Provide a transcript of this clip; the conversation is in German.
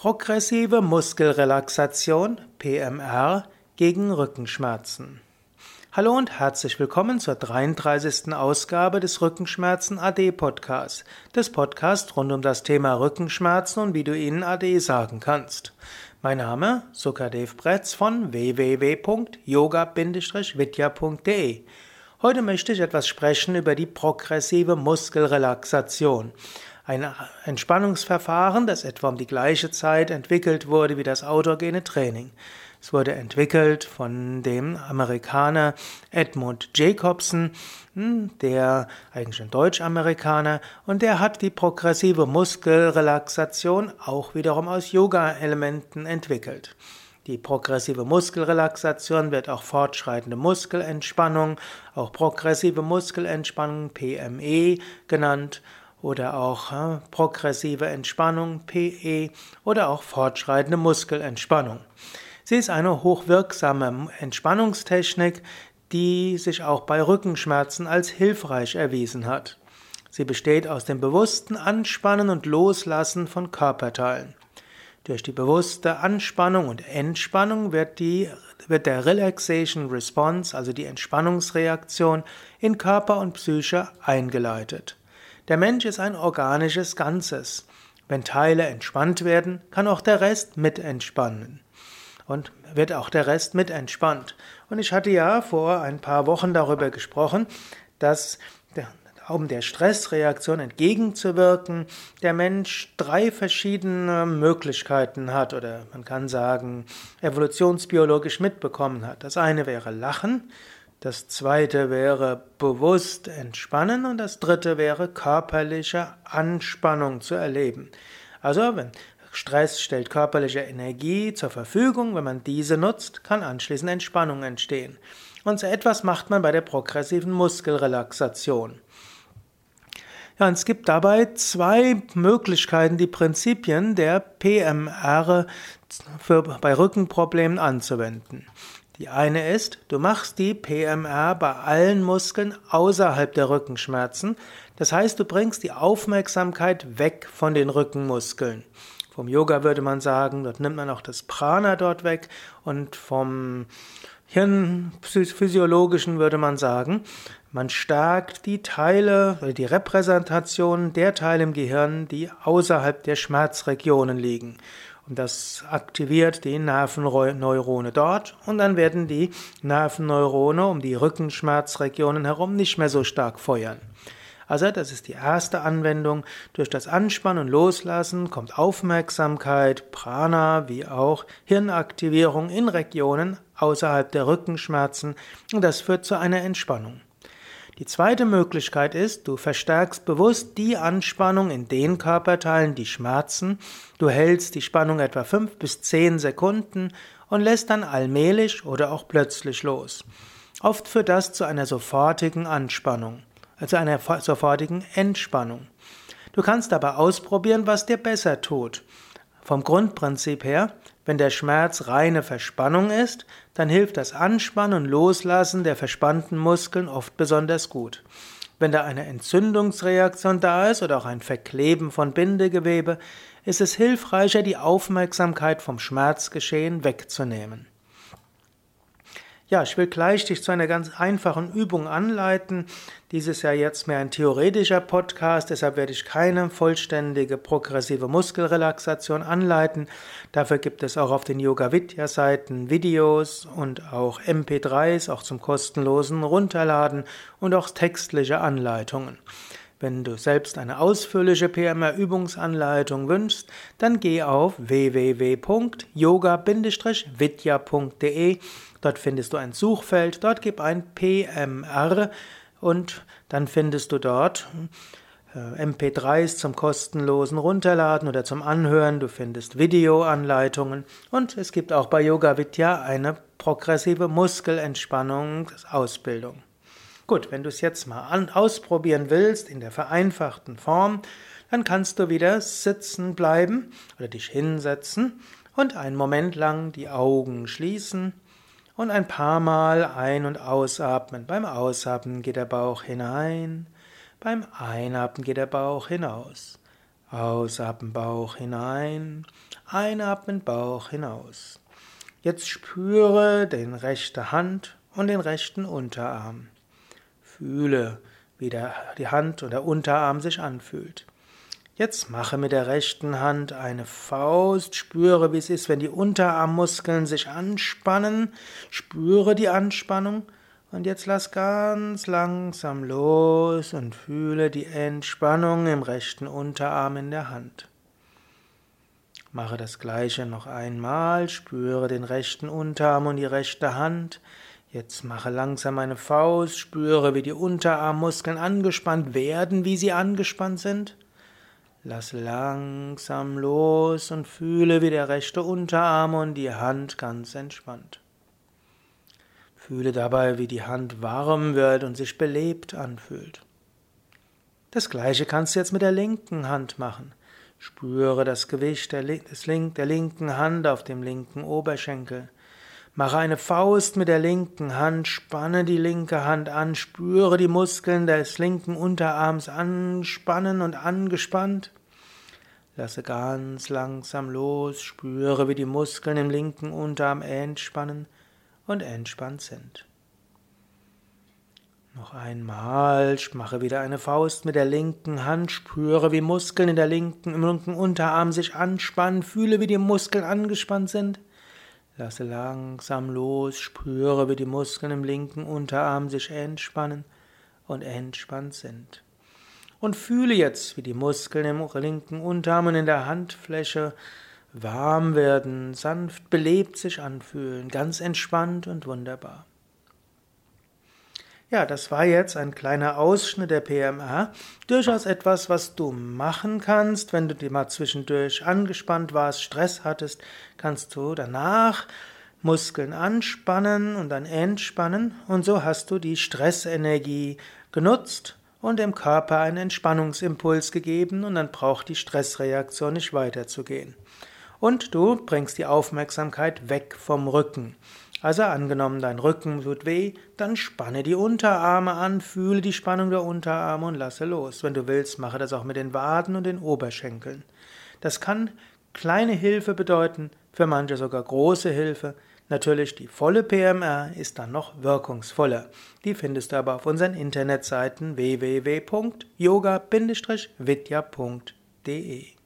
Progressive Muskelrelaxation PMR gegen Rückenschmerzen. Hallo und herzlich willkommen zur 33. Ausgabe des Rückenschmerzen AD Podcasts, des Podcasts rund um das Thema Rückenschmerzen und wie du ihnen AD sagen kannst. Mein Name Sukadev Bretz von www.yoga-vidya.de. Heute möchte ich etwas sprechen über die progressive Muskelrelaxation. Ein Entspannungsverfahren, das etwa um die gleiche Zeit entwickelt wurde wie das autogene Training. Es wurde entwickelt von dem Amerikaner Edmund Jacobson, hm, der eigentlich ein Deutsch-Amerikaner, und der hat die progressive Muskelrelaxation auch wiederum aus Yoga-Elementen entwickelt. Die progressive Muskelrelaxation wird auch fortschreitende Muskelentspannung, auch progressive Muskelentspannung PME genannt oder auch äh, progressive Entspannung, PE, oder auch fortschreitende Muskelentspannung. Sie ist eine hochwirksame Entspannungstechnik, die sich auch bei Rückenschmerzen als hilfreich erwiesen hat. Sie besteht aus dem bewussten Anspannen und Loslassen von Körperteilen. Durch die bewusste Anspannung und Entspannung wird, die, wird der Relaxation Response, also die Entspannungsreaktion, in Körper und Psyche eingeleitet. Der Mensch ist ein organisches Ganzes. Wenn Teile entspannt werden, kann auch der Rest mit entspannen. Und wird auch der Rest mit entspannt. Und ich hatte ja vor ein paar Wochen darüber gesprochen, dass um der Stressreaktion entgegenzuwirken, der Mensch drei verschiedene Möglichkeiten hat oder man kann sagen evolutionsbiologisch mitbekommen hat. Das eine wäre Lachen, das zweite wäre bewusst entspannen und das dritte wäre körperliche Anspannung zu erleben. Also, wenn Stress stellt körperliche Energie zur Verfügung, wenn man diese nutzt, kann anschließend Entspannung entstehen. Und so etwas macht man bei der progressiven Muskelrelaxation. Ja, und es gibt dabei zwei Möglichkeiten, die Prinzipien der PMR für, bei Rückenproblemen anzuwenden. Die eine ist, du machst die PMR bei allen Muskeln außerhalb der Rückenschmerzen. Das heißt, du bringst die Aufmerksamkeit weg von den Rückenmuskeln. Vom Yoga würde man sagen, dort nimmt man auch das Prana dort weg und vom Hirnphysiologischen würde man sagen, man stärkt die Teile oder die Repräsentation der Teile im Gehirn, die außerhalb der Schmerzregionen liegen. Das aktiviert die Nervenneurone dort und dann werden die Nervenneurone um die Rückenschmerzregionen herum nicht mehr so stark feuern. Also das ist die erste Anwendung. Durch das Anspannen und Loslassen kommt Aufmerksamkeit, Prana wie auch Hirnaktivierung in Regionen außerhalb der Rückenschmerzen und das führt zu einer Entspannung. Die zweite Möglichkeit ist, du verstärkst bewusst die Anspannung in den Körperteilen, die schmerzen. Du hältst die Spannung etwa fünf bis zehn Sekunden und lässt dann allmählich oder auch plötzlich los. Oft führt das zu einer sofortigen Anspannung, also einer sofortigen Entspannung. Du kannst aber ausprobieren, was dir besser tut. Vom Grundprinzip her, wenn der Schmerz reine Verspannung ist, dann hilft das Anspannen und Loslassen der verspannten Muskeln oft besonders gut. Wenn da eine Entzündungsreaktion da ist oder auch ein Verkleben von Bindegewebe, ist es hilfreicher, die Aufmerksamkeit vom Schmerzgeschehen wegzunehmen. Ja, ich will gleich dich zu einer ganz einfachen Übung anleiten. Dies ist ja jetzt mehr ein theoretischer Podcast, deshalb werde ich keine vollständige progressive Muskelrelaxation anleiten. Dafür gibt es auch auf den Yoga Vidya Seiten Videos und auch MP3s, auch zum kostenlosen Runterladen und auch textliche Anleitungen. Wenn du selbst eine ausführliche PMR-Übungsanleitung wünschst, dann geh auf www.yoga-vidya.de. Dort findest du ein Suchfeld, dort gib ein PMR und dann findest du dort äh, MP3s zum kostenlosen Runterladen oder zum Anhören. Du findest Videoanleitungen und es gibt auch bei Yoga Vidya eine progressive Muskelentspannungsausbildung. Gut, wenn du es jetzt mal ausprobieren willst in der vereinfachten Form, dann kannst du wieder sitzen bleiben oder dich hinsetzen und einen Moment lang die Augen schließen und ein paar Mal ein- und ausatmen. Beim Ausatmen geht der Bauch hinein, beim Einatmen geht der Bauch hinaus. Ausatmen Bauch hinein, einatmen Bauch hinaus. Jetzt spüre den rechte Hand und den rechten Unterarm. Fühle, wie der, die Hand und der Unterarm sich anfühlt. Jetzt mache mit der rechten Hand eine Faust, spüre, wie es ist, wenn die Unterarmmuskeln sich anspannen, spüre die Anspannung und jetzt lass ganz langsam los und fühle die Entspannung im rechten Unterarm in der Hand. Mache das gleiche noch einmal, spüre den rechten Unterarm und die rechte Hand. Jetzt mache langsam eine Faust, spüre, wie die Unterarmmuskeln angespannt werden, wie sie angespannt sind. Lass langsam los und fühle, wie der rechte Unterarm und die Hand ganz entspannt. Fühle dabei, wie die Hand warm wird und sich belebt anfühlt. Das gleiche kannst du jetzt mit der linken Hand machen. Spüre das Gewicht der, Link, der linken Hand auf dem linken Oberschenkel. Mache eine Faust mit der linken Hand, spanne die linke Hand an, spüre die Muskeln des linken Unterarms anspannen und angespannt. Lasse ganz langsam los, spüre, wie die Muskeln im linken Unterarm entspannen und entspannt sind. Noch einmal, mache wieder eine Faust mit der linken Hand, spüre, wie Muskeln in der linken, im linken Unterarm sich anspannen, fühle, wie die Muskeln angespannt sind. Lasse langsam los, spüre, wie die Muskeln im linken Unterarm sich entspannen und entspannt sind. Und fühle jetzt, wie die Muskeln im linken Unterarm und in der Handfläche warm werden, sanft belebt sich anfühlen, ganz entspannt und wunderbar. Ja, das war jetzt ein kleiner Ausschnitt der PMA. Durchaus etwas, was du machen kannst, wenn du dir mal zwischendurch angespannt warst, Stress hattest, kannst du danach Muskeln anspannen und dann entspannen und so hast du die Stressenergie genutzt und dem Körper einen Entspannungsimpuls gegeben und dann braucht die Stressreaktion nicht weiterzugehen. Und du bringst die Aufmerksamkeit weg vom Rücken. Also angenommen, dein Rücken tut weh, dann spanne die Unterarme an, fühle die Spannung der Unterarme und lasse los. Wenn du willst, mache das auch mit den Waden und den Oberschenkeln. Das kann kleine Hilfe bedeuten, für manche sogar große Hilfe. Natürlich die volle PMR ist dann noch wirkungsvoller. Die findest du aber auf unseren Internetseiten www.yoga-vidya.de